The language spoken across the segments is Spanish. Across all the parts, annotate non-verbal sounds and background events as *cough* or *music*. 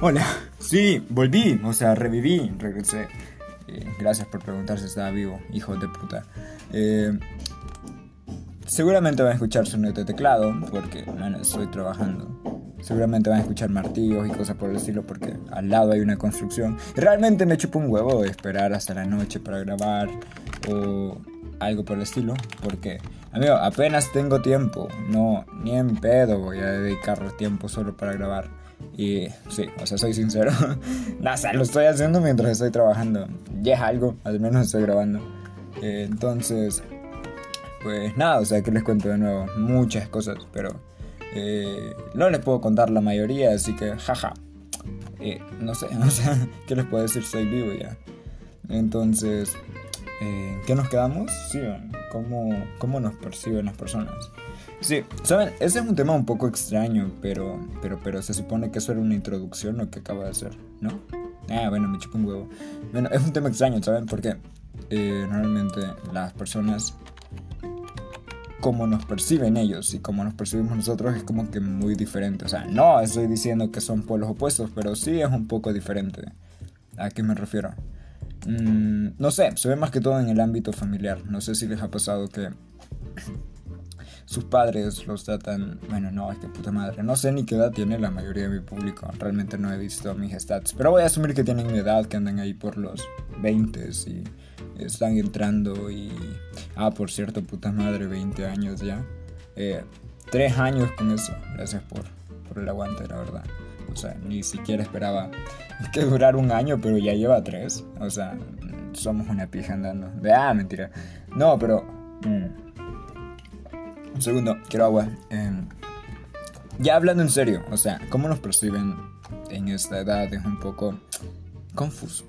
Hola, sí, volví, o sea, reviví, regresé. Eh, gracias por preguntar si estaba vivo, hijo de puta. Eh, seguramente van a escuchar sonido de teclado, porque, bueno, estoy trabajando. Seguramente van a escuchar martillos y cosas por el estilo, porque al lado hay una construcción. Realmente me chupo un huevo de esperar hasta la noche para grabar o algo por el estilo, porque, amigo, apenas tengo tiempo, no, ni en pedo voy a dedicar tiempo solo para grabar. Y sí, o sea, soy sincero. *laughs* Nada, lo estoy haciendo mientras estoy trabajando. Ya es algo, al menos estoy grabando. Eh, entonces, pues nada, o sea, que les cuento de nuevo muchas cosas, pero eh, no les puedo contar la mayoría, así que jaja. Eh, no sé, *laughs* o sea, ¿qué les puedo decir? Soy vivo ya. Entonces, ¿en qué nos quedamos? Sí, ¿cómo, ¿cómo nos perciben las personas? Sí, saben, ese es un tema un poco extraño, pero, pero, pero se supone que eso era una introducción lo que acaba de hacer, ¿no? Ah, bueno, me chupo un huevo. Bueno, es un tema extraño, ¿saben? Porque eh, normalmente las personas, como nos perciben ellos y como nos percibimos nosotros, es como que muy diferente. O sea, no estoy diciendo que son polos opuestos, pero sí es un poco diferente. ¿A qué me refiero? Mm, no sé, se ve más que todo en el ámbito familiar. No sé si les ha pasado que sus padres los tratan, bueno, no, es que puta madre, no sé ni qué edad tiene la mayoría de mi público, realmente no he visto mis stats, pero voy a asumir que tienen mi edad, que andan ahí por los 20 y están entrando y... Ah, por cierto, puta madre, 20 años ya. Eh, tres años con eso, gracias por, por el aguante, la verdad. O sea, ni siquiera esperaba *laughs* que durara un año, pero ya lleva tres. O sea, somos una pija andando. De, ah, mentira. No, pero... Mm, un segundo, quiero agua. Em, ya hablando en serio, o sea, ¿cómo nos perciben en esta edad? Es un poco confuso.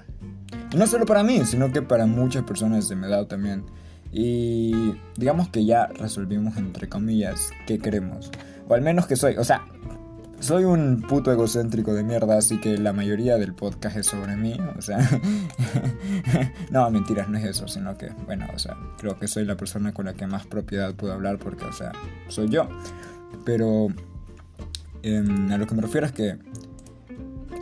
Y no solo para mí, sino que para muchas personas de mi edad también. Y digamos que ya resolvimos, entre comillas, qué queremos. O al menos que soy. O sea, soy un puto egocéntrico de mierda, así que la mayoría del podcast es sobre mí, o sea... *laughs* no, mentiras, no es eso, sino que, bueno, o sea, creo que soy la persona con la que más propiedad puedo hablar porque, o sea, soy yo. Pero em, a lo que me refiero es que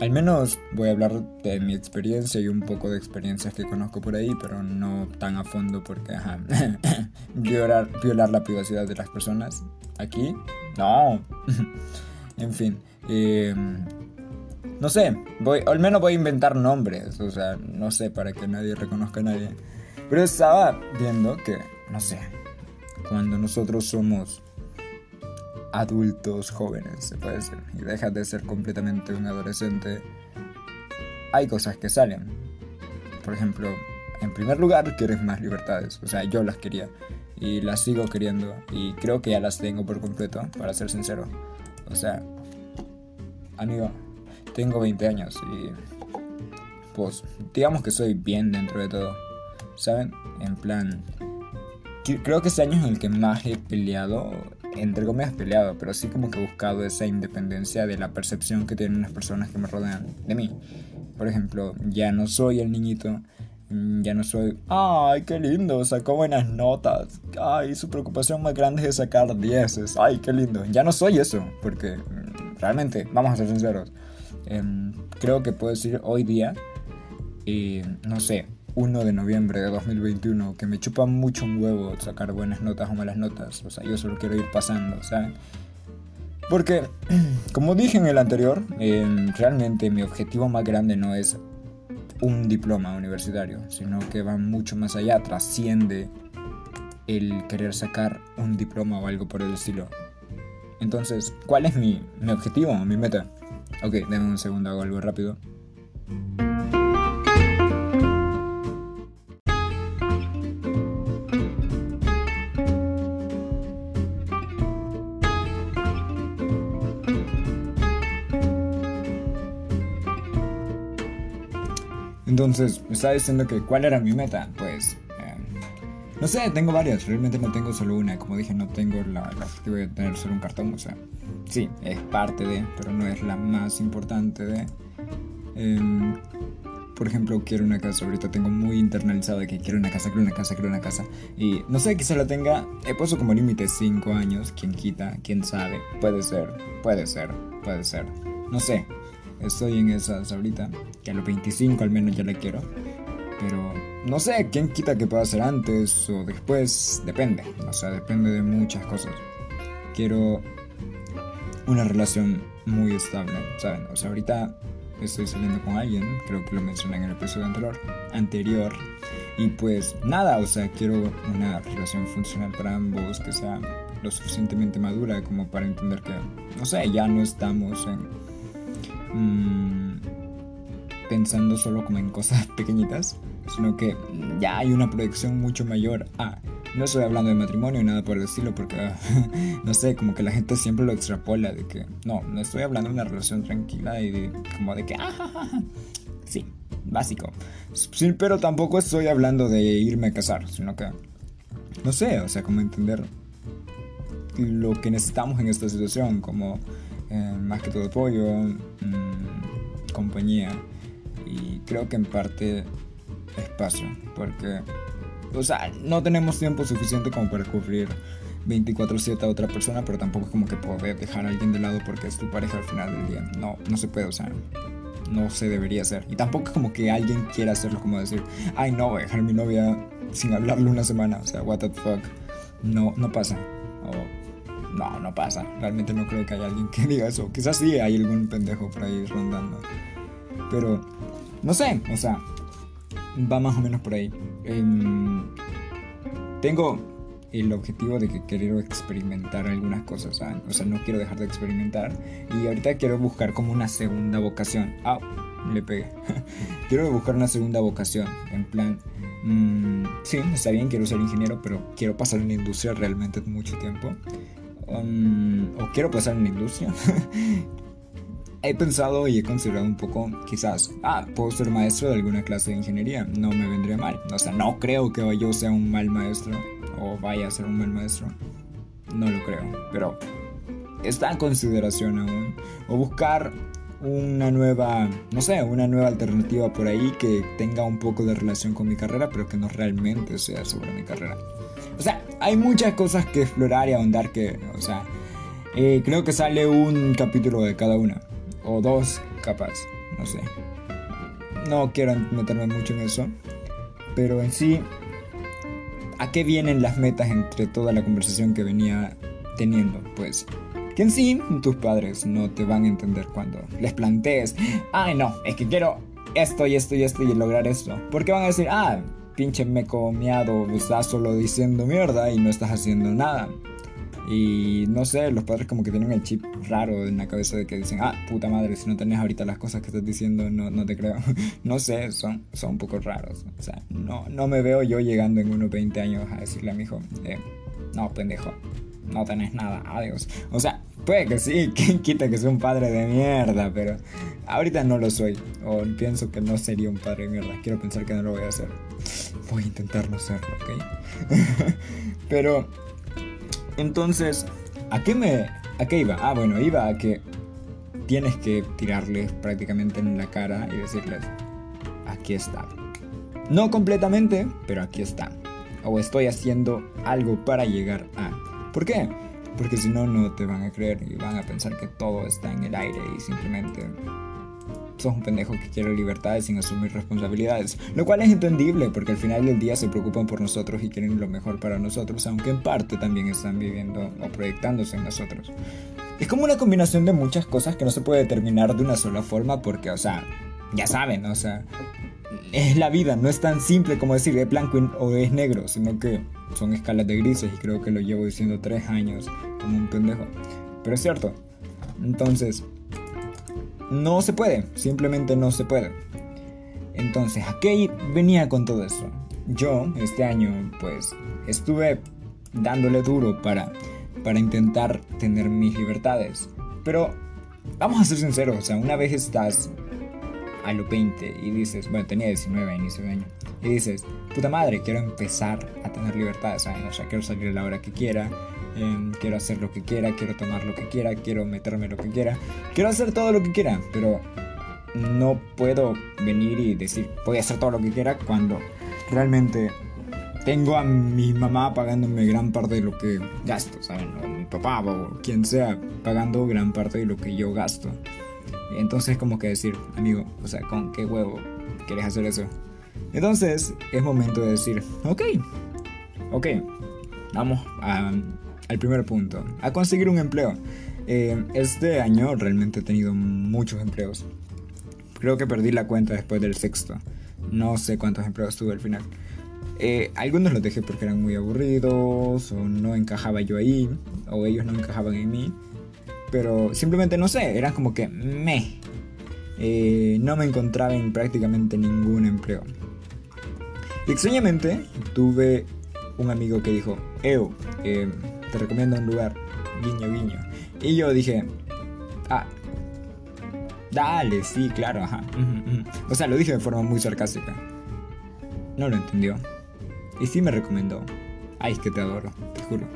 al menos voy a hablar de mi experiencia y un poco de experiencias que conozco por ahí, pero no tan a fondo porque, ajá, *laughs* violar, violar la privacidad de las personas aquí, no. *laughs* En fin. Eh, no sé, voy, al menos voy a inventar nombres, o sea, no sé, para que nadie reconozca a nadie. Pero estaba viendo que, no sé, cuando nosotros somos adultos jóvenes, se puede decir, y dejas de ser completamente un adolescente, hay cosas que salen. Por ejemplo, en primer lugar, quieres más libertades, o sea, yo las quería y las sigo queriendo y creo que ya las tengo por completo, para ser sincero. O sea, amigo, tengo 20 años y pues digamos que soy bien dentro de todo. ¿Saben? En plan, creo que este año es el que más he peleado, entre comillas peleado, pero sí como que he buscado esa independencia de la percepción que tienen las personas que me rodean de mí. Por ejemplo, ya no soy el niñito ya no soy, ay, qué lindo, sacó buenas notas. Ay, su preocupación más grande es sacar dieces. Ay, qué lindo. Ya no soy eso, porque mm, realmente, vamos a ser sinceros, em, creo que puedo decir hoy día, y no sé, 1 de noviembre de 2021, que me chupa mucho un huevo sacar buenas notas o malas notas. O sea, yo solo quiero ir pasando, ¿saben? Porque, *clears throat* como dije en el anterior, em, realmente mi objetivo más grande no es un diploma universitario, sino que va mucho más allá, trasciende el querer sacar un diploma o algo por el estilo. Entonces, ¿cuál es mi, mi objetivo, mi meta? Ok, denme un segundo, hago algo rápido. Entonces, me estaba diciendo que cuál era mi meta. Pues, em, no sé, tengo varias. Realmente no tengo solo una. Como dije, no tengo la, la objetivo de tener solo un cartón. O sea, sí, es parte de, pero no es la más importante de. Em, por ejemplo, quiero una casa. Ahorita tengo muy internalizado de que quiero una casa, quiero una casa, quiero una casa. Y no sé, quizá la tenga. He puesto como límite 5 años. ¿Quién quita? ¿Quién sabe? Puede ser, puede ser, puede ser. No sé. Estoy en esas ahorita, que a los 25 al menos ya la quiero. Pero no sé, ¿quién quita que pueda ser antes o después? Depende, o sea, depende de muchas cosas. Quiero una relación muy estable, ¿saben? O sea, ahorita estoy saliendo con alguien, creo que lo mencioné en el episodio anterior, anterior. Y pues nada, o sea, quiero una relación funcional para ambos, que sea lo suficientemente madura como para entender que, no sé, ya no estamos en... Mm, pensando solo como en cosas *laughs* pequeñitas, sino que ya hay una proyección mucho mayor a... No estoy hablando de matrimonio y nada por el estilo, porque *laughs* no sé, como que la gente siempre lo extrapola de que no, no estoy hablando de una relación tranquila y de, como de que, ah, sí, básico. Sí, pero tampoco estoy hablando de irme a casar, sino que, no sé, o sea, como entender lo que necesitamos en esta situación, como eh, más que todo apoyo, mm, compañía y creo que en parte espacio, porque, o sea, no tenemos tiempo suficiente como para cubrir 24/7 a otra persona, pero tampoco es como que poder dejar a alguien de lado porque es tu pareja al final del día. No, no se puede, o sea, no se debería hacer. Y tampoco es como que alguien quiera hacerlo como decir, ay no, voy a dejar mi novia sin hablarle una semana, o sea, what the fuck. No, no pasa. No, no pasa. Realmente no creo que haya alguien que *laughs* diga eso. Quizás sí hay algún pendejo por ahí rondando. Pero, no sé, o sea, va más o menos por ahí. Em, tengo el objetivo de que quiero experimentar algunas cosas, o sea, no quiero dejar de experimentar y ahorita quiero buscar como una segunda vocación. Ah, le pegué. *laughs* quiero buscar una segunda vocación, en plan, mm, sí, está bien, quiero ser ingeniero, pero quiero pasar en la industria realmente mucho tiempo. Um, o quiero pasar en la industria. *laughs* he pensado y he considerado un poco, quizás, ah, puedo ser maestro de alguna clase de ingeniería, no me vendría mal. O sea, no creo que yo sea un mal maestro o vaya a ser un mal maestro. No lo creo, pero está en consideración aún. O buscar una nueva, no sé, una nueva alternativa por ahí que tenga un poco de relación con mi carrera, pero que no realmente sea sobre mi carrera. O sea, hay muchas cosas que explorar y ahondar que, o sea, eh, creo que sale un capítulo de cada una o dos capaz, no sé. No quiero meterme mucho en eso, pero en sí, ¿a qué vienen las metas entre toda la conversación que venía teniendo? Pues que en sí tus padres no te van a entender cuando les plantees, ay no, es que quiero esto y esto y esto y lograr esto. Porque van a decir, ah, pinche meco miado, estás solo diciendo mierda y no estás haciendo nada. Y no sé, los padres como que tienen el chip raro en la cabeza de que dicen, ah, puta madre, si no tenés ahorita las cosas que estás diciendo, no, no te creo. *laughs* no sé, son, son un poco raros. O sea, no, no me veo yo llegando en unos 20 años a decirle a mi hijo, eh, no, pendejo, no tenés nada, adiós. O sea, puede que sí, *laughs* quien quita que sea un padre de mierda, pero ahorita no lo soy. O pienso que no sería un padre de mierda. Quiero pensar que no lo voy a hacer. Voy a intentar no serlo, ¿ok? *laughs* pero entonces, ¿a qué me a qué iba? Ah, bueno, iba a que tienes que tirarles prácticamente en la cara y decirles, aquí está. No completamente, pero aquí está. O estoy haciendo algo para llegar a. ¿Por qué? Porque si no, no te van a creer y van a pensar que todo está en el aire y simplemente sos un pendejo que quiere libertades sin asumir responsabilidades. Lo cual es entendible porque al final del día se preocupan por nosotros y quieren lo mejor para nosotros, aunque en parte también están viviendo o proyectándose en nosotros. Es como una combinación de muchas cosas que no se puede determinar de una sola forma porque, o sea, ya saben, o sea, es la vida, no es tan simple como decir es blanco o es negro, sino que son escalas de grises y creo que lo llevo diciendo tres años como un pendejo. Pero es cierto. Entonces, no se puede, simplemente no se puede. Entonces, ¿a qué venía con todo eso? Yo, este año, pues, estuve dándole duro para, para intentar tener mis libertades. Pero, vamos a ser sinceros, o sea, una vez estás a los 20 y dices, bueno, tenía 19 a inicio de año, y dices, puta madre, quiero empezar a tener libertades, O sea, quiero salir a la hora que quiera, Em, quiero hacer lo que quiera, quiero tomar lo que quiera, quiero meterme lo que quiera, quiero hacer todo lo que quiera, pero no puedo venir y decir voy a hacer todo lo que quiera cuando realmente tengo a mi mamá pagándome gran parte de lo que gasto, ¿saben? O mi papá o quien sea pagando gran parte de lo que yo gasto. Entonces como que decir, amigo, o sea, ¿con qué huevo quieres hacer eso? Entonces es momento de decir, ok, ok, vamos al primer punto, a conseguir un empleo. Eh, este año realmente he tenido muchos empleos. Creo que perdí la cuenta después del sexto. No sé cuántos empleos tuve al final. Eh, algunos los dejé porque eran muy aburridos o no encajaba yo ahí o ellos no encajaban en mí. Pero simplemente no sé, eran como que me. Eh, no me encontraba en prácticamente ningún empleo. Y extrañamente tuve un amigo que dijo, Eo, eh, te recomiendo un lugar, guiño, guiño. Y yo dije, ah, dale, sí, claro, ajá. O sea, lo dije de forma muy sarcástica. No lo entendió. Y sí me recomendó. Ay, es que te adoro, te juro.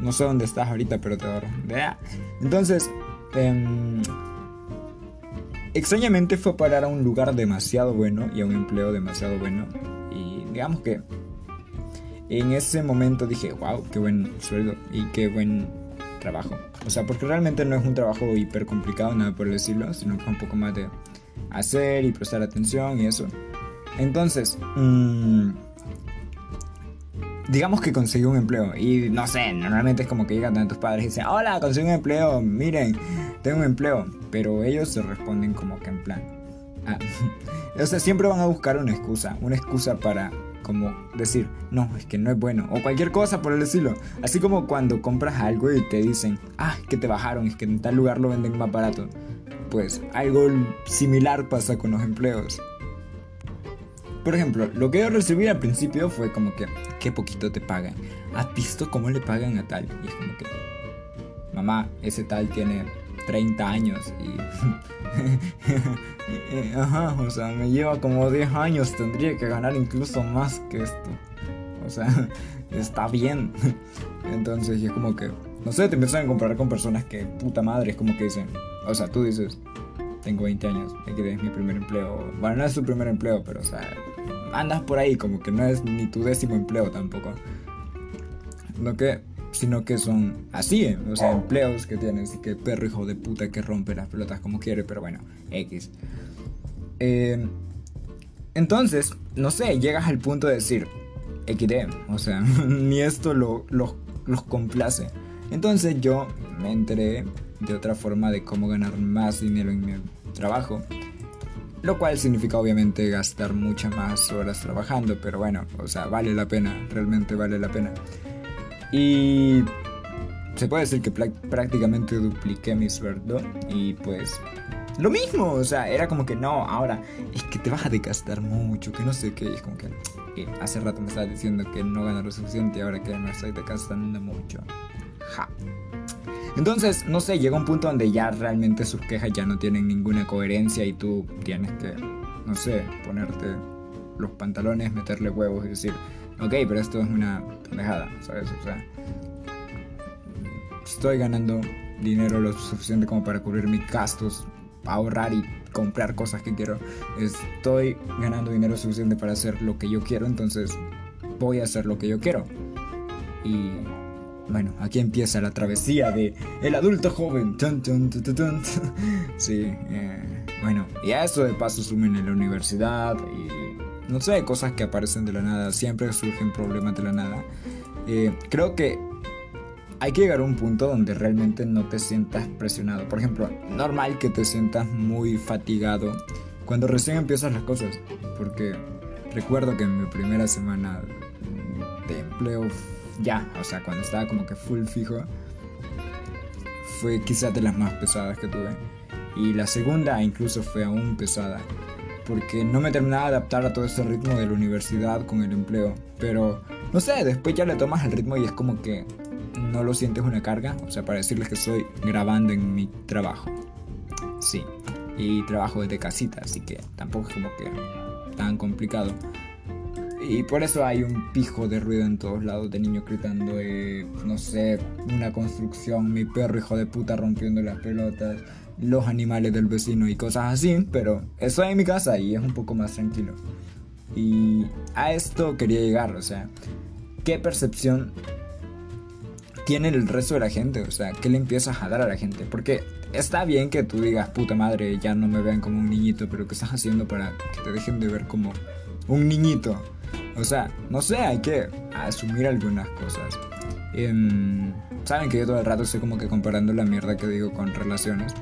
No sé dónde estás ahorita, pero te adoro. Entonces, em, extrañamente fue parar a un lugar demasiado bueno y a un empleo demasiado bueno. Y digamos que en ese momento dije, wow, qué buen sueldo y qué buen trabajo. O sea, porque realmente no es un trabajo hiper complicado, nada por decirlo, sino que un poco más de hacer y prestar atención y eso. Entonces, mmm, digamos que conseguí un empleo y no sé, normalmente es como que llegan tus padres y dicen, hola, conseguí un empleo, miren, tengo un empleo, pero ellos se responden como que en plan, ah, *laughs* o sea, siempre van a buscar una excusa, una excusa para como decir, no, es que no es bueno, o cualquier cosa por el estilo, así como cuando compras algo y te dicen, ah, que te bajaron, es que en tal lugar lo venden más barato, pues algo similar pasa con los empleos. Por ejemplo, lo que yo recibí al principio fue como que, qué poquito te pagan. ¿Has visto cómo le pagan a tal? Y es como que, mamá, ese tal tiene 30 años *laughs* y... Ajá, o sea, me lleva como 10 años, tendría que ganar incluso más que esto. O sea, *laughs* está bien. *laughs* Entonces, es como que, no sé, te empiezan a comparar con personas que, puta madre, es como que dicen, o sea, tú dices, tengo 20 años, que es mi primer empleo. Bueno, no es tu primer empleo, pero o sea, andas por ahí como que no es ni tu décimo empleo tampoco. No que, sino que son así, ¿eh? o sea, empleos que tienes y que perro hijo de puta que rompe las pelotas como quiere, pero bueno, X. Eh, entonces, no sé, llegas al punto de decir, XD, o sea, *laughs* ni esto lo, los complace. Entonces yo me enteré de otra forma de cómo ganar más dinero en mi trabajo. Lo cual significa obviamente gastar muchas más horas trabajando, pero bueno, o sea, vale la pena, realmente vale la pena. Y se puede decir que prácticamente dupliqué mi sueldo y pues lo mismo, o sea, era como que no, ahora es que te vas a gastar mucho, que no sé qué, es como que hace rato me estabas diciendo que no gano lo suficiente y ahora que me estoy gastando mucho. Ja. Entonces, no sé, llega un punto donde ya realmente sus quejas ya no tienen ninguna coherencia y tú tienes que, no sé, ponerte los pantalones, meterle huevos y decir, ok, pero esto es una pendejada, ¿sabes? O sea, estoy ganando dinero lo suficiente como para cubrir mis gastos, ahorrar y comprar cosas que quiero. Estoy ganando dinero suficiente para hacer lo que yo quiero, entonces voy a hacer lo que yo quiero. Y bueno, aquí empieza la travesía de el adulto joven. *laughs* sí, eh, bueno, y a eso de paso sumen en la universidad y no sé, cosas que aparecen de la nada, siempre surgen problemas de la nada. Eh, creo que hay que llegar a un punto donde realmente no te sientas presionado. Por ejemplo, normal que te sientas muy fatigado cuando recién empiezas las cosas, porque recuerdo que en mi primera semana de empleo ya, o sea, cuando estaba como que full fijo, fue quizás de las más pesadas que tuve. Y la segunda incluso fue aún pesada, porque no me terminaba de adaptar a todo ese ritmo de la universidad con el empleo. Pero, no sé, después ya le tomas el ritmo y es como que no lo sientes una carga, o sea, para decirles que estoy grabando en mi trabajo. Sí, y trabajo desde casita, así que tampoco es como que tan complicado. Y por eso hay un pijo de ruido en todos lados de niños gritando, eh, no sé, una construcción, mi perro hijo de puta rompiendo las pelotas, los animales del vecino y cosas así, pero estoy en mi casa y es un poco más tranquilo. Y a esto quería llegar, o sea, ¿qué percepción tiene el resto de la gente? O sea, ¿qué le empiezas a dar a la gente? Porque está bien que tú digas, puta madre, ya no me vean como un niñito, pero ¿qué estás haciendo para que te dejen de ver como un niñito? O sea, no sé, hay que asumir algunas cosas. Em, Saben que yo todo el rato estoy como que comparando la mierda que digo con relaciones.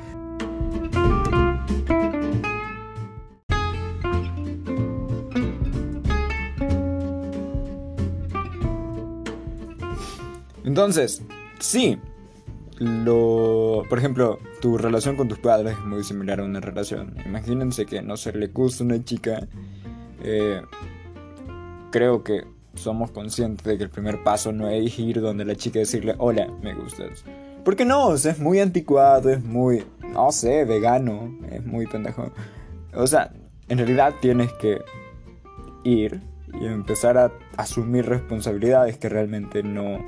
Entonces, sí, lo, por ejemplo, tu relación con tus padres es muy similar a una relación. Imagínense que no se le gusta una chica. Eh, creo que somos conscientes de que el primer paso no es ir donde la chica y decirle, hola, me gustas. Porque no, o sea, es muy anticuado, es muy, no sé, vegano, es muy pendejo. O sea, en realidad tienes que ir y empezar a asumir responsabilidades que realmente no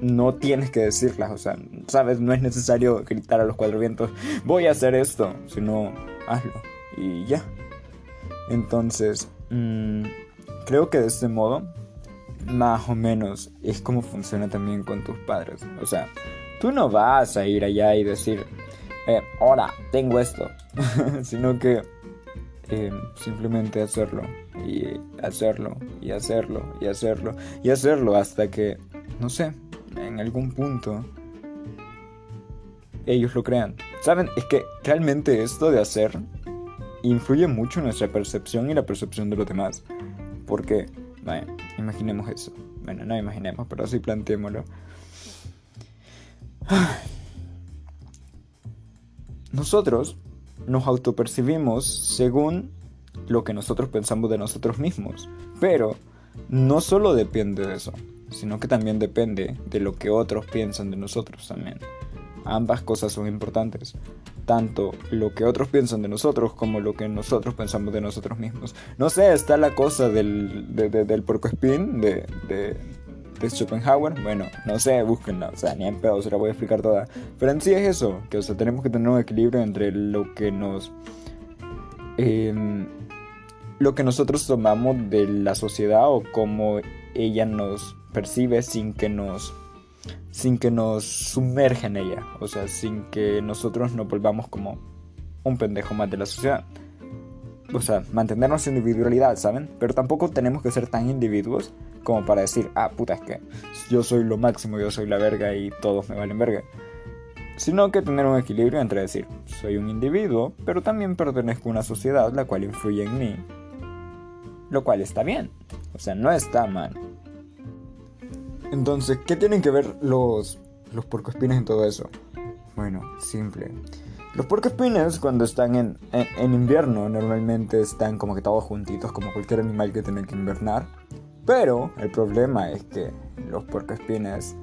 no tienes que decirlas, o sea, sabes, no es necesario gritar a los cuatro vientos, voy a hacer esto, sino hazlo y ya. Entonces, mmm, Creo que de este modo, más o menos, es como funciona también con tus padres. O sea, tú no vas a ir allá y decir, eh, hola, tengo esto, *laughs* sino que eh, simplemente hacerlo y hacerlo y hacerlo y hacerlo y hacerlo hasta que, no sé, en algún punto ellos lo crean. ¿Saben? Es que realmente esto de hacer influye mucho en nuestra percepción y la percepción de los demás. Porque, imaginemos eso. Bueno, no imaginemos, pero sí planteémoslo. Nosotros nos autopercibimos según lo que nosotros pensamos de nosotros mismos. Pero no solo depende de eso, sino que también depende de lo que otros piensan de nosotros también. Ambas cosas son importantes tanto lo que otros piensan de nosotros como lo que nosotros pensamos de nosotros mismos. No sé, está la cosa del, del porco spin de, de, de, Schopenhauer. Bueno, no sé, búsquenla, o sea, ni en pedo se la voy a explicar toda. Pero en sí es eso, que o sea, tenemos que tener un equilibrio entre lo que nos... Em, lo que nosotros tomamos de la sociedad o cómo ella nos percibe sin que nos sin que nos sumerja en ella, o sea, sin que nosotros nos volvamos como un pendejo más de la sociedad. O sea, mantenernos en individualidad, ¿saben? Pero tampoco tenemos que ser tan individuos como para decir, ah, puta, es que yo soy lo máximo, yo soy la verga y todos me valen verga. Sino que tener un equilibrio entre decir, soy un individuo, pero también pertenezco a una sociedad la cual influye en mí. Lo cual está bien. O sea, no está mal. Entonces, ¿qué tienen que ver los, los puercoespines en todo eso? Bueno, simple. Los puercoespines cuando están en, en, invierno normalmente están como que todos juntitos como cualquier animal que tiene que invernar. Pero el problema es que los puercoespines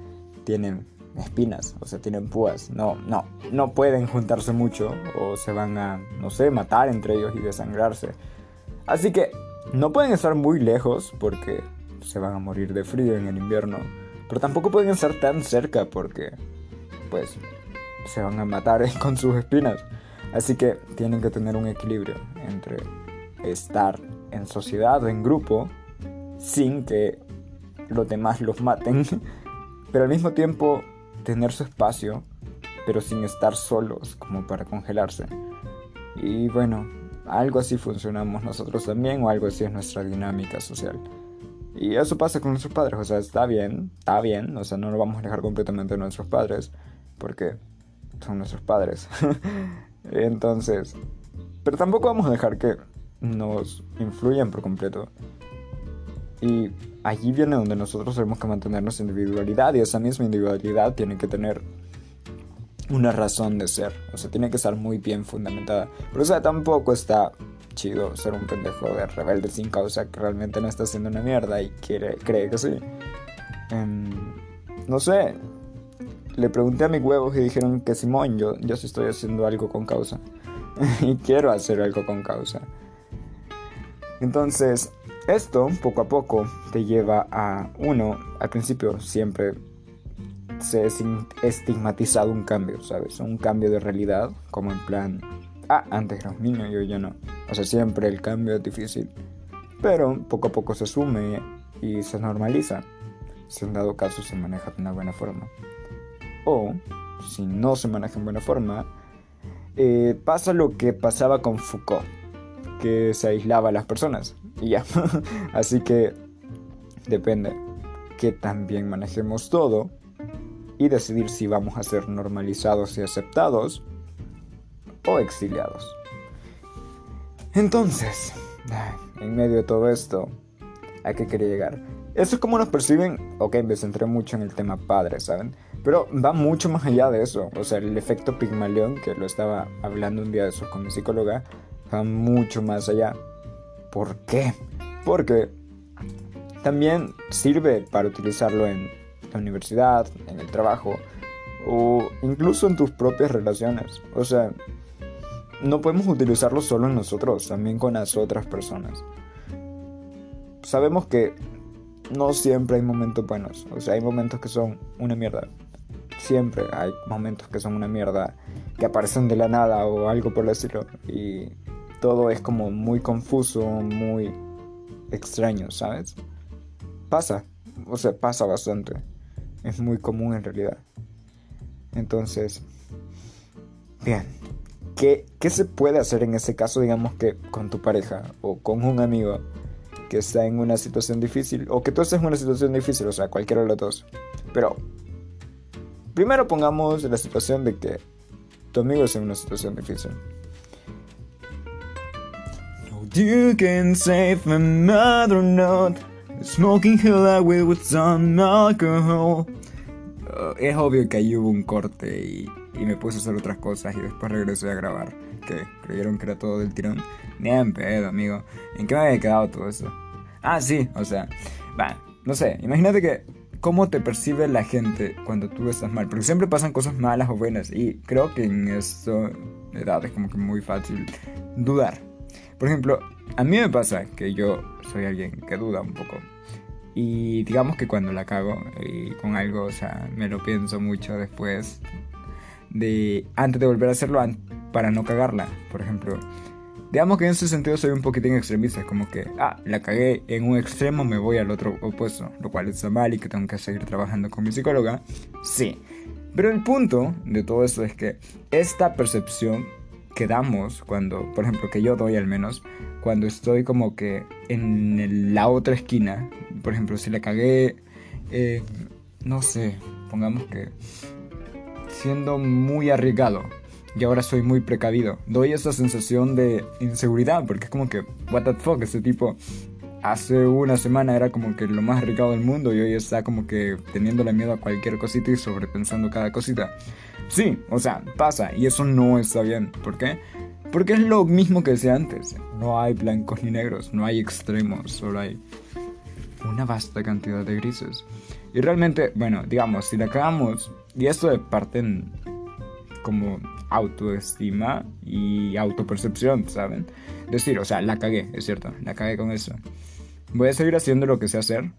tienen espinas, o sea, tienen púas. No, no, no pueden juntarse mucho o se van a, no sé, matar entre ellos y desangrarse. Así que no pueden estar muy lejos porque se van a morir de frío en el invierno. Pero tampoco pueden estar tan cerca porque, pues, se van a matar *laughs* con sus espinas. Así que tienen que tener un equilibrio entre estar en sociedad o en grupo sin que los demás los maten, *laughs* pero al mismo tiempo tener su espacio, pero sin estar solos como para congelarse. Y bueno, algo así funcionamos nosotros también o algo así es nuestra dinámica social. Y eso pasa con nuestros padres, o sea, está bien, está bien, o sea, no lo vamos a dejar completamente a nuestros padres, porque son nuestros padres. *laughs* Entonces, pero tampoco vamos a dejar que nos influyan por completo. Y allí viene donde nosotros tenemos que mantener nuestra individualidad y esa misma individualidad tiene que tener una razón de ser, o sea, tiene que estar muy bien fundamentada. Pero o tampoco está chido ser un pendejo de rebelde sin causa que realmente no está haciendo una mierda y quiere, cree que sí. Em, no sé, le pregunté a mis huevos y dijeron que Simón, yo, yo sí estoy haciendo algo con causa. *laughs* y quiero hacer algo con causa. Entonces, esto poco a poco te lleva a uno, al principio siempre se es estigmatizado un cambio, ¿sabes? Un cambio de realidad, como en plan, ah, antes era un niño y hoy ya no. O siempre el cambio es difícil. Pero poco a poco se asume y se normaliza. si en dado caso se maneja de una buena forma. O, si no se maneja en buena forma, eh, pasa lo que pasaba con Foucault, que se aislaba a las personas. Y ya. *laughs* Así que depende que también manejemos todo y decidir si vamos a ser normalizados y aceptados o exiliados. Entonces, en medio de todo esto, ¿a qué quería llegar? Eso es como nos perciben, ok, me centré mucho en el tema padre, ¿saben? Pero va mucho más allá de eso. O sea, el efecto Pigmalión, que lo estaba hablando un día de eso con mi psicóloga, va mucho más allá. ¿Por qué? Porque también sirve para utilizarlo en la universidad, en el trabajo o incluso en tus propias relaciones. O sea, no podemos utilizarlo solo en nosotros, también con las otras personas. Sabemos que no siempre hay momentos buenos, o sea, hay momentos que son una mierda. Siempre hay momentos que son una mierda, que aparecen de la nada o algo por estilo. Y todo es como muy confuso, muy extraño, ¿sabes? Pasa, o sea, pasa bastante. Es muy común en realidad. Entonces, bien, ¿qué, ¿qué se puede hacer en ese caso, digamos que con tu pareja o con un amigo que está en una situación difícil o que tú estés en una situación difícil, o sea, cualquiera de los dos? Pero, primero pongamos la situación de que tu amigo está en una situación difícil. You can save my mother not smoking with some alcohol. Uh, es obvio que ahí hubo un corte y, y, me puse a hacer otras cosas y después regresé a grabar. Que creyeron que era todo del tirón. Ni en pedo, amigo. ¿En qué me había quedado todo eso? Ah, sí, o sea, va, no sé, imagínate que cómo te percibe la gente cuando tú estás mal. Porque siempre pasan cosas malas o buenas. Y creo que en esta edad es como que muy fácil dudar. Por ejemplo, a mí me pasa que yo soy alguien que duda un poco. Y digamos que cuando la cago y con algo, o sea, me lo pienso mucho después de antes de volver a hacerlo para no cagarla. Por ejemplo, digamos que en ese sentido soy un poquitín extremista, como que, ah, la cagué en un extremo, me voy al otro opuesto, lo cual está mal y que tengo que seguir trabajando con mi psicóloga. Sí. Pero el punto de todo esto es que esta percepción que damos cuando, por ejemplo, que yo doy al menos, cuando estoy como que en la otra esquina, por ejemplo, si le cagué, eh, no sé, pongamos que siendo muy arriesgado y ahora soy muy precavido, doy esa sensación de inseguridad porque es como que, what the fuck, ese tipo hace una semana era como que lo más arriesgado del mundo y hoy está como que teniéndole miedo a cualquier cosita y sobrepensando cada cosita. Sí, o sea, pasa y eso no está bien. ¿Por qué? Porque es lo mismo que decía antes. No hay blancos ni negros, no hay extremos, solo hay una vasta cantidad de grises. Y realmente, bueno, digamos, si la cagamos, y esto de parte en como autoestima y autopercepción, ¿saben? Decir, o sea, la cagué, es cierto, la cagué con eso. Voy a seguir haciendo lo que sé hacer,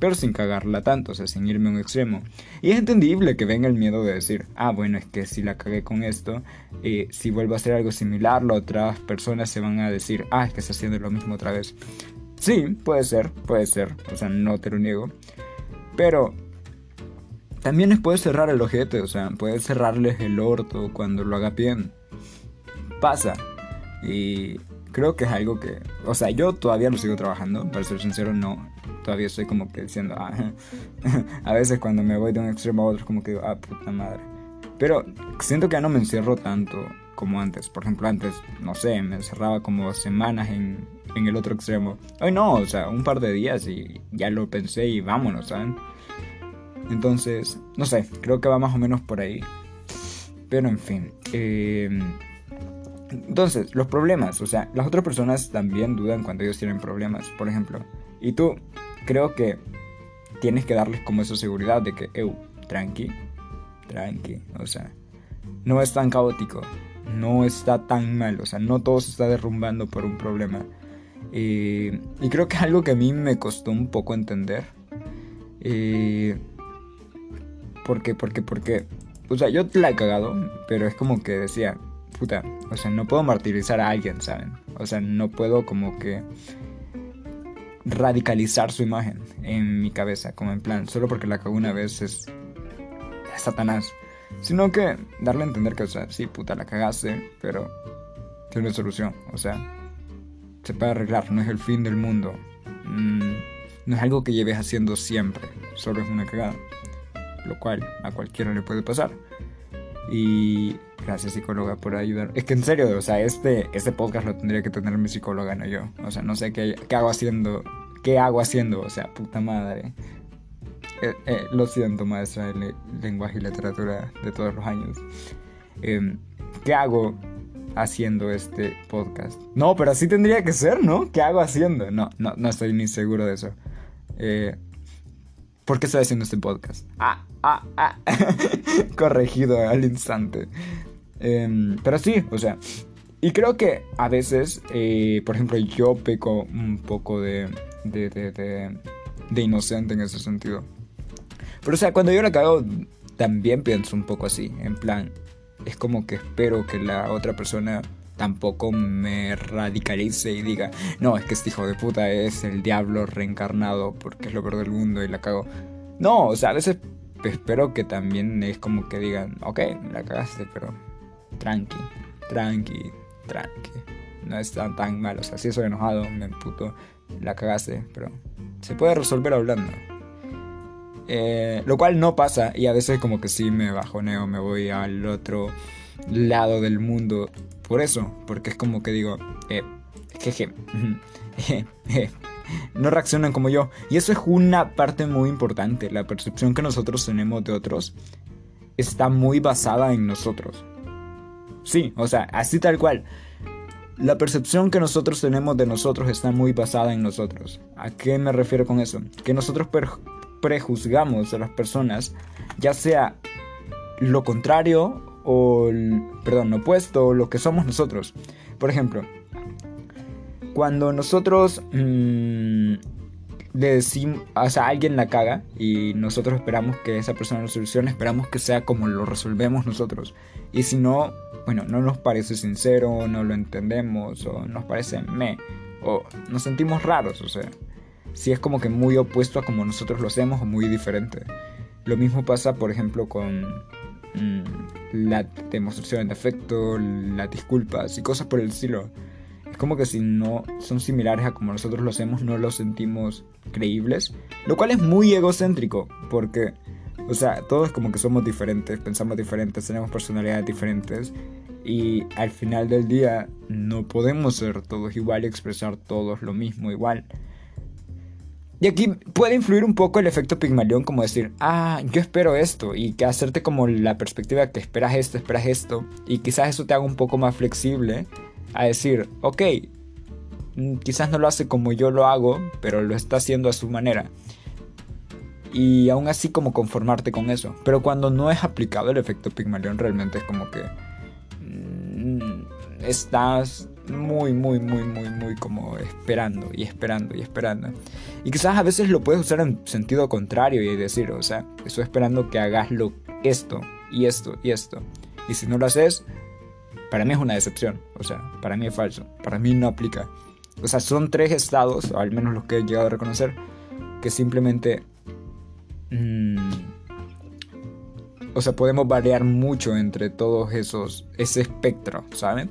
pero sin cagarla tanto, o sea, sin irme a un extremo. Y es entendible que venga el miedo de decir, ah, bueno, es que si la cagué con esto, eh, si vuelvo a hacer algo similar, las otras personas se van a decir, ah, es que está haciendo lo mismo otra vez. Sí, puede ser, puede ser, o sea, no te lo niego. Pero también les puede cerrar el ojete, o sea, puede cerrarles el orto cuando lo haga bien. Pasa. Y creo que es algo que, o sea, yo todavía lo sigo trabajando, para ser sincero, no, todavía estoy como que diciendo, ah, *laughs* a veces cuando me voy de un extremo a otro, como que digo, ah, puta madre. Pero siento que ya no me encierro tanto como antes. Por ejemplo, antes, no sé, me encerraba como semanas en, en el otro extremo. Hoy no, o sea, un par de días y ya lo pensé y vámonos, ¿saben? Entonces, no sé, creo que va más o menos por ahí. Pero en fin. Eh, entonces, los problemas, o sea, las otras personas también dudan cuando ellos tienen problemas, por ejemplo. Y tú, creo que tienes que darles como esa seguridad de que, eu, tranqui, tranqui, o sea, no es tan caótico, no está tan mal, o sea, no todo se está derrumbando por un problema. Y creo que algo que a mí me costó un poco entender. Eh, porque, porque, porque, o sea, yo la he cagado, pero es como que decía, puta, o sea, no puedo martirizar a alguien, ¿saben? O sea, no puedo como que radicalizar su imagen en mi cabeza, como en plan, solo porque la cagó una vez es Satanás. Sino que darle a entender que, o sea, sí, puta, la cagaste, pero tiene solución. O sea, se puede arreglar, no es el fin del mundo. Mm, no es algo que lleves haciendo siempre, solo es una cagada. Lo cual a cualquiera le puede pasar. Y gracias psicóloga por ayudar. Es que en serio, o sea, este, este podcast lo tendría que tener mi psicóloga, no yo. O sea, no sé qué, qué hago haciendo. ¿Qué hago haciendo? O sea, puta madre. Eh, eh, lo siento, maestra de lenguaje y literatura de todos los años. Em, ¿Qué hago haciendo este podcast? No, pero así tendría que ser, ¿no? ¿Qué hago haciendo? No, no, no estoy ni seguro de eso. Eh, ¿Por qué estoy haciendo este podcast? Ah, ah, ah. *laughs* Corregido al instante. Em, pero sí, o sea. Y creo que a veces, eh, por ejemplo, yo peco un poco de, de, de, de, inocente en ese sentido. Pero o sea, cuando yo la cago, también pienso un poco así. En plan, es como que espero que la otra persona tampoco me radicalice y diga, no, es que este hijo de puta es el diablo reencarnado porque es lo peor del mundo y la cago. No, o sea, a veces espero que también es como que digan, ok, la cagaste, pero tranqui, tranqui, tranqui. No es tan, tan mal, o sea, si soy enojado, me puto, la cagaste, pero se puede resolver hablando. Eh, lo cual no pasa y a veces como que sí me bajoneo, me voy al otro lado del mundo por eso, porque es como que digo, eh, jeje, *laughs* no reaccionan como yo. Y eso es una parte muy importante. La percepción que nosotros tenemos de otros está muy basada en nosotros. Sí, o sea, así tal cual. La percepción que nosotros tenemos de nosotros está muy basada en nosotros. ¿A qué me refiero con eso? Que nosotros prejuzgamos a las personas, ya sea lo contrario o, el, perdón, opuesto, lo que somos nosotros. Por ejemplo, cuando nosotros mm, decimos, o sea, alguien la caga y nosotros esperamos que esa persona lo solucione, esperamos que sea como lo resolvemos nosotros. Y si no, bueno, no nos parece sincero, no lo entendemos, o nos parece me, o nos sentimos raros, o sea, si es como que muy opuesto a como nosotros lo hacemos o muy diferente. Lo mismo pasa, por ejemplo, con Mm, la demostración de afecto, las disculpas y cosas por el estilo. Es como que si no son similares a como nosotros lo hacemos, no los sentimos creíbles. Lo cual es muy egocéntrico, porque, o sea, todos como que somos diferentes, pensamos diferentes, tenemos personalidades diferentes. Y al final del día no podemos ser todos igual y expresar todos lo mismo igual. Y aquí puede influir un poco el efecto Pigmalión, como decir, ah, yo espero esto, y que hacerte como la perspectiva que esperas esto, esperas esto, y quizás eso te haga un poco más flexible a decir, ok, mm, quizás no lo hace como yo lo hago, pero lo está haciendo a su manera. Y aún así como conformarte con eso. Pero cuando no es aplicado el efecto Pigmalión, realmente es como que mm, estás muy, muy, muy, muy, muy como esperando y esperando y esperando. Y quizás a veces lo puedes usar en sentido contrario y decir, o sea, estoy esperando que hagas lo, esto y esto y esto. Y si no lo haces, para mí es una decepción. O sea, para mí es falso. Para mí no aplica. O sea, son tres estados, al menos los que he llegado a reconocer, que simplemente... Mmm, o sea, podemos variar mucho entre todos esos, ese espectro, ¿saben?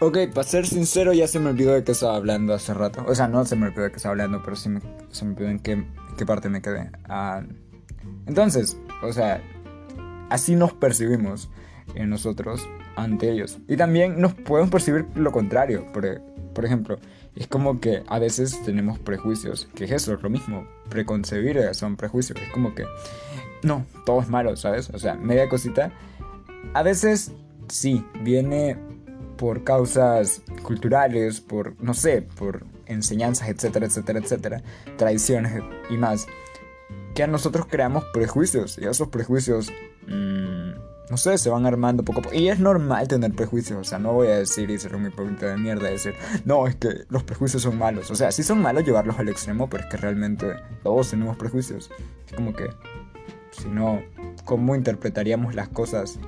Ok, para ser sincero, ya se me olvidó de qué estaba hablando hace rato. O sea, no se me olvidó de qué estaba hablando, pero sí se me olvidó en qué, qué parte me quedé. Ah, entonces, o sea, así nos percibimos en nosotros ante ellos. Y también nos podemos percibir lo contrario. Por, por ejemplo, es como que a veces tenemos prejuicios, que es eso, lo mismo. Preconcebir son prejuicios. Es como que, no, todo es malo, ¿sabes? O sea, media cosita. A veces sí, viene por causas culturales, por, no sé, por enseñanzas, etcétera, etcétera, etcétera, tradiciones y más, que a nosotros creamos prejuicios y esos prejuicios, mmm, no sé, se van armando poco a poco. Y es normal tener prejuicios, o sea, no voy a decir y ser un hipócrita de mierda, decir, no, es que los prejuicios son malos. O sea, sí son malos llevarlos al extremo, pero es que realmente todos tenemos prejuicios. Es como que, si no, ¿cómo interpretaríamos las cosas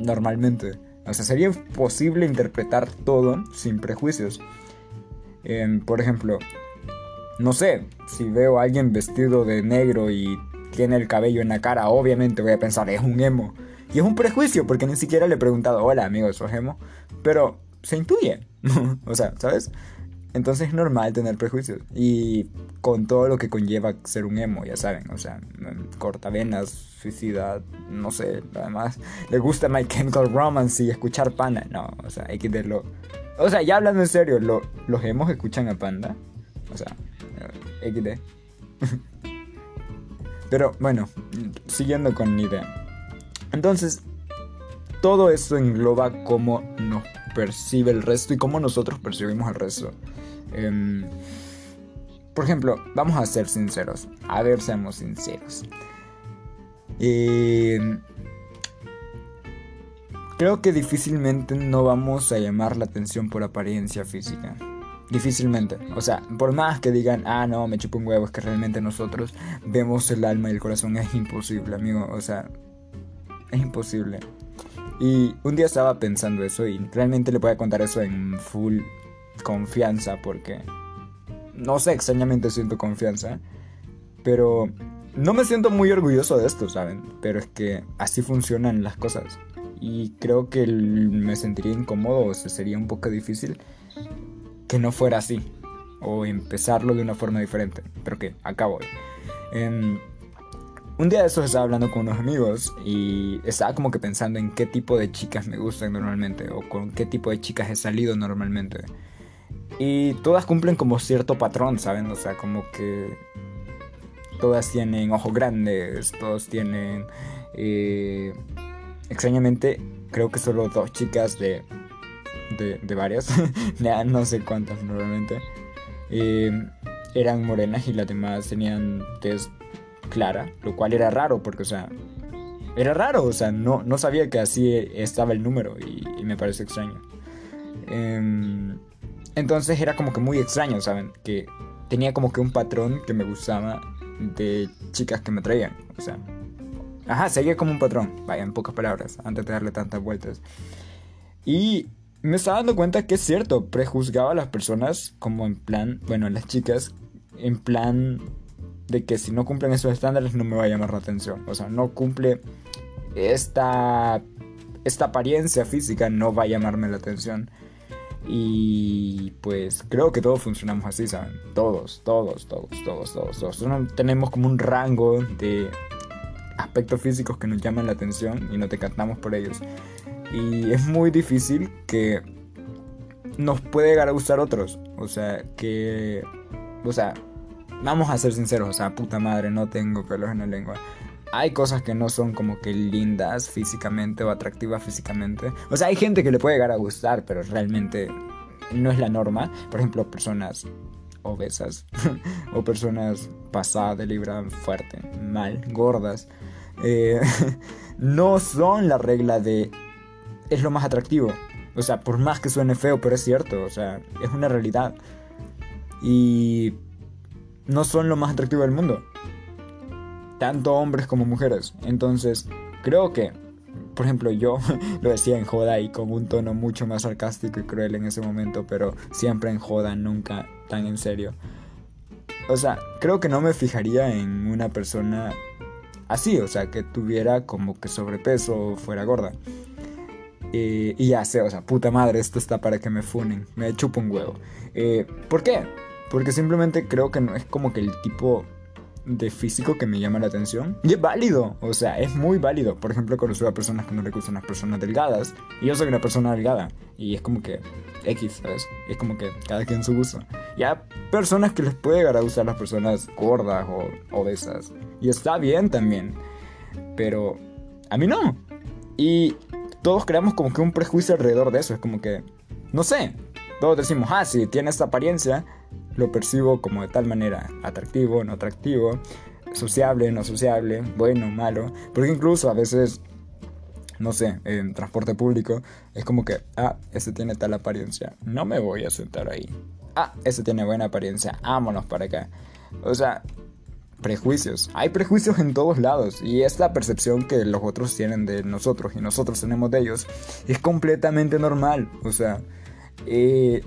normalmente? O sea, sería imposible interpretar todo sin prejuicios. Em, por ejemplo, no sé, si veo a alguien vestido de negro y tiene el cabello en la cara, obviamente voy a pensar, es un emo. Y es un prejuicio, porque ni siquiera le he preguntado, hola amigo, ¿sos emo? Pero se intuye. *laughs* o sea, ¿sabes? Entonces es normal tener prejuicios. Y con todo lo que conlleva ser un emo, ya saben. O sea, cortavenas, suicida, no sé. Además, le gusta My Chemical Romance y escuchar Panda. No, o sea, hay verlo. O sea, ya hablando en serio, ¿los emos escuchan a Panda? O sea, XD. *laughs* Pero bueno, siguiendo con mi. Entonces, todo eso engloba cómo nos percibe el resto y cómo nosotros percibimos el resto. Em, por ejemplo, vamos a ser sinceros. A ver, seamos sinceros. Em, creo que difícilmente no vamos a llamar la atención por apariencia física. Difícilmente. O sea, por más que digan, ah, no, me chupo un huevo, es que realmente nosotros vemos el alma y el corazón. Es imposible, amigo. O sea, es imposible. Y un día estaba pensando eso y realmente le voy a contar eso en full confianza porque no sé, extrañamente siento confianza, pero no me siento muy orgulloso de esto, ¿saben? Pero es que así funcionan las cosas. Y creo que me sentiría incómodo o sería un poco difícil que no fuera así. O empezarlo de una forma diferente. Pero que acá voy. Em, un día de esos estaba hablando con unos amigos y estaba como que pensando en qué tipo de chicas me gustan normalmente o con qué tipo de chicas he salido normalmente. Y todas cumplen como cierto patrón, ¿saben? O sea, como que todas tienen ojos grandes, todos tienen... Eh, extrañamente, creo que solo dos chicas de, de, varias, *laughs* no sé cuántas normalmente, eh, eran morenas y las demás tenían tez clara, lo cual era raro porque, o sea, era raro, o sea, no, no sabía que así estaba el número y, me parece extraño. Em, entonces era como que muy extraño, ¿saben? Que tenía como que un patrón que me gustaba de chicas que me traían. O sea, ajá, seguía como un patrón, vaya, en pocas palabras, antes de darle tantas vueltas. Y me estaba dando cuenta que es cierto, prejuzgaba a las personas como en plan, bueno, las chicas, en plan de que si no cumplen esos estándares no me va a llamar la atención. O sea, no cumple esta, esta apariencia física, no va a llamarme la atención. Y pues creo que todos funcionamos así, ¿saben? Todos, todos, todos, todos, todos, todos. tenemos como un rango de aspectos físicos que nos llaman la atención y nos decantamos por ellos. Y es muy difícil que nos puede llegar a gustar otros. O sea, que... O sea, vamos a ser sinceros, o sea, puta madre, no tengo pelos en la lengua hay cosas que no son como que lindas físicamente o atractivas físicamente. O sea, hay gente que le puede llegar a gustar, pero realmente no es la norma. Por ejemplo, personas obesas *laughs* o personas pasadas de libra fuerte, mal, gordas. Eh, *laughs* no son la regla de es lo más atractivo. O sea, por más que suene feo, pero es cierto. O sea, es una realidad. Y no son lo más atractivo del mundo tanto hombres como mujeres. Entonces, creo que, por ejemplo, yo *laughs* lo decía en joda y con un tono mucho más sarcástico y cruel en ese momento, pero siempre en joda, nunca tan en serio. O sea, creo que no me fijaría en una persona así, o sea, que tuviera como que sobrepeso o fuera gorda. Eh, y ya sé, o sea, puta madre, esto está para que me funen, me chupo un huevo. Eh, ¿Por qué? Porque simplemente creo que no es como que el tipo de físico que me llama la atención. Y es válido, o sea, es muy válido. Por ejemplo, conozco a personas que no le gustan las personas delgadas. Y yo soy una persona delgada. Y es como que X, ¿sabes? Es como que cada quien su gusto. Y hay personas que les puede llegar a gustar las personas gordas o obesas. Y está bien también. Pero a mí no. Y todos creamos como que un prejuicio alrededor de eso. Es como que, no sé. Todos decimos, ah, si tiene esta apariencia, lo percibo como de tal manera, atractivo, no atractivo, sociable, no sociable, bueno, malo, porque incluso a veces, no sé, en transporte público es como que, ah, ese tiene tal apariencia, no me voy a sentar ahí. Ah, ese tiene buena apariencia, vámonos para acá. O sea, prejuicios. Hay prejuicios en todos lados y esta percepción que los otros tienen de nosotros y nosotros tenemos de ellos es completamente normal. O sea, eh,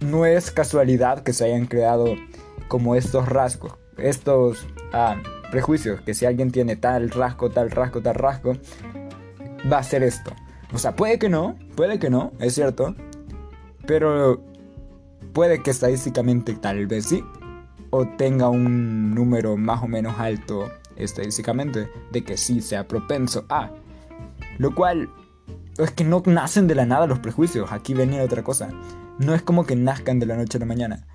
no es casualidad que se hayan creado como estos rasgos, estos ah, prejuicios, que si alguien tiene tal rasgo, tal rasgo, tal rasgo, va a ser esto. O sea, puede que no, puede que no, es cierto, pero puede que estadísticamente tal vez sí, o tenga un número más o menos alto estadísticamente de que sí sea propenso a. Lo cual es que no nacen de la nada los prejuicios, aquí venía otra cosa. No es como que nazcan de la noche a la mañana.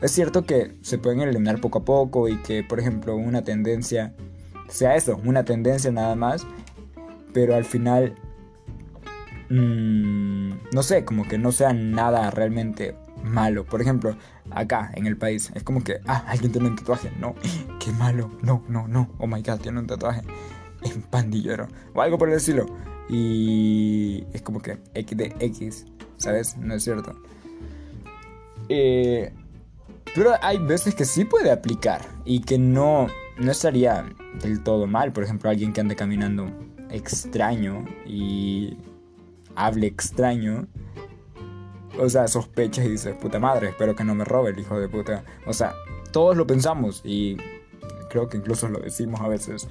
Es cierto que se pueden eliminar poco a poco y que, por ejemplo, una tendencia sea eso, una tendencia nada más, pero al final, mmm, no sé, como que no sea nada realmente malo. Por ejemplo, acá en el país, es como que, ah, alguien tiene un tatuaje, no, *laughs* qué malo, no, no, no, oh my god, tiene un tatuaje en pandillero, o algo por el estilo. Y es como que X de X, ¿sabes? No es cierto. Eh, pero hay veces que sí puede aplicar y que no, no estaría del todo mal. Por ejemplo, alguien que ande caminando extraño y hable extraño. O sea, sospechas y dices, puta madre, espero que no me robe el hijo de puta. O sea, todos lo pensamos y creo que incluso lo decimos a veces.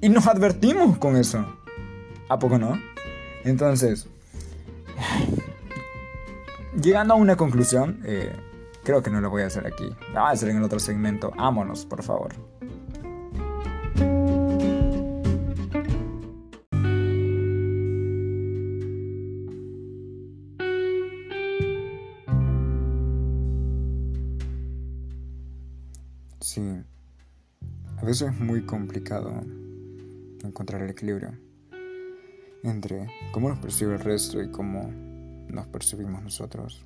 Y nos advertimos con eso. ¿A poco no? Entonces, llegando a una conclusión, eh, Creo que no lo voy a hacer aquí. Lo voy a hacer en el otro segmento. Ámonos, por favor. Sí, a veces es muy complicado encontrar el equilibrio entre cómo nos percibe el resto y cómo nos percibimos nosotros.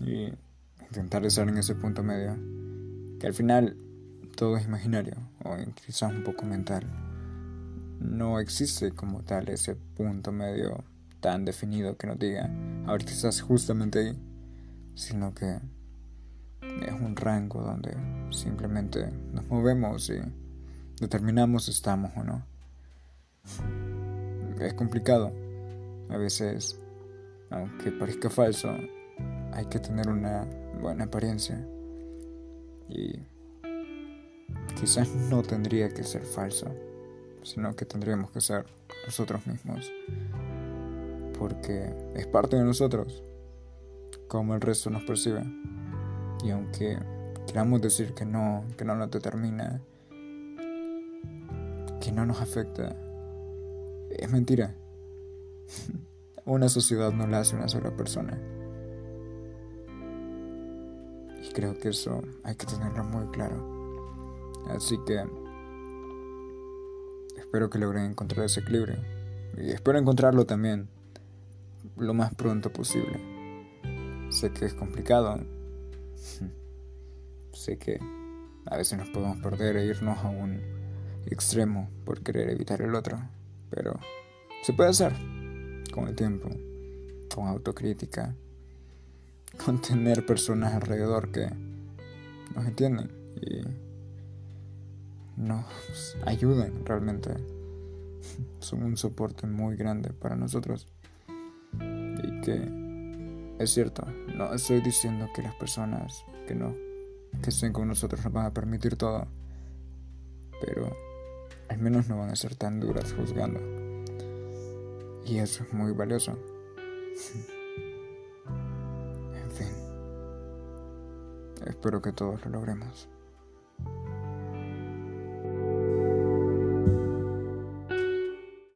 Y intentar estar en ese punto medio, que al final todo es imaginario o quizás un poco mental. No existe como tal ese punto medio tan definido que nos diga, ahorita estás justamente ahí, sino que es un rango donde simplemente nos movemos y determinamos si estamos o no. Es complicado. A veces, aunque parezca falso, hay que tener una buena apariencia. Y quizás no tendría que ser falso, sino que tendríamos que ser nosotros mismos. Porque es parte de nosotros, como el resto nos percibe. Y aunque queramos decir que no, que no nos determina, que no nos afecta, es mentira. *laughs* Una sociedad no la hace una sola persona. Y creo que eso hay que tenerlo muy claro. Así que espero que logren encontrar ese equilibrio. Y espero encontrarlo también lo más pronto posible. Sé que es complicado. *laughs* sé que a veces nos podemos perder e irnos a un extremo por querer evitar el otro. Pero se puede hacer con el tiempo, con autocrítica *laughs* con tener personas alrededor que nos entienden y nos ayuden realmente. *laughs* Son un soporte muy grande para nosotros. Y que es cierto, no estoy diciendo que las personas que no que estén con nosotros nos van a permitir todo, pero al menos no van a ser tan duras juzgando. Y eso es muy valioso. Espero que todos lo logremos.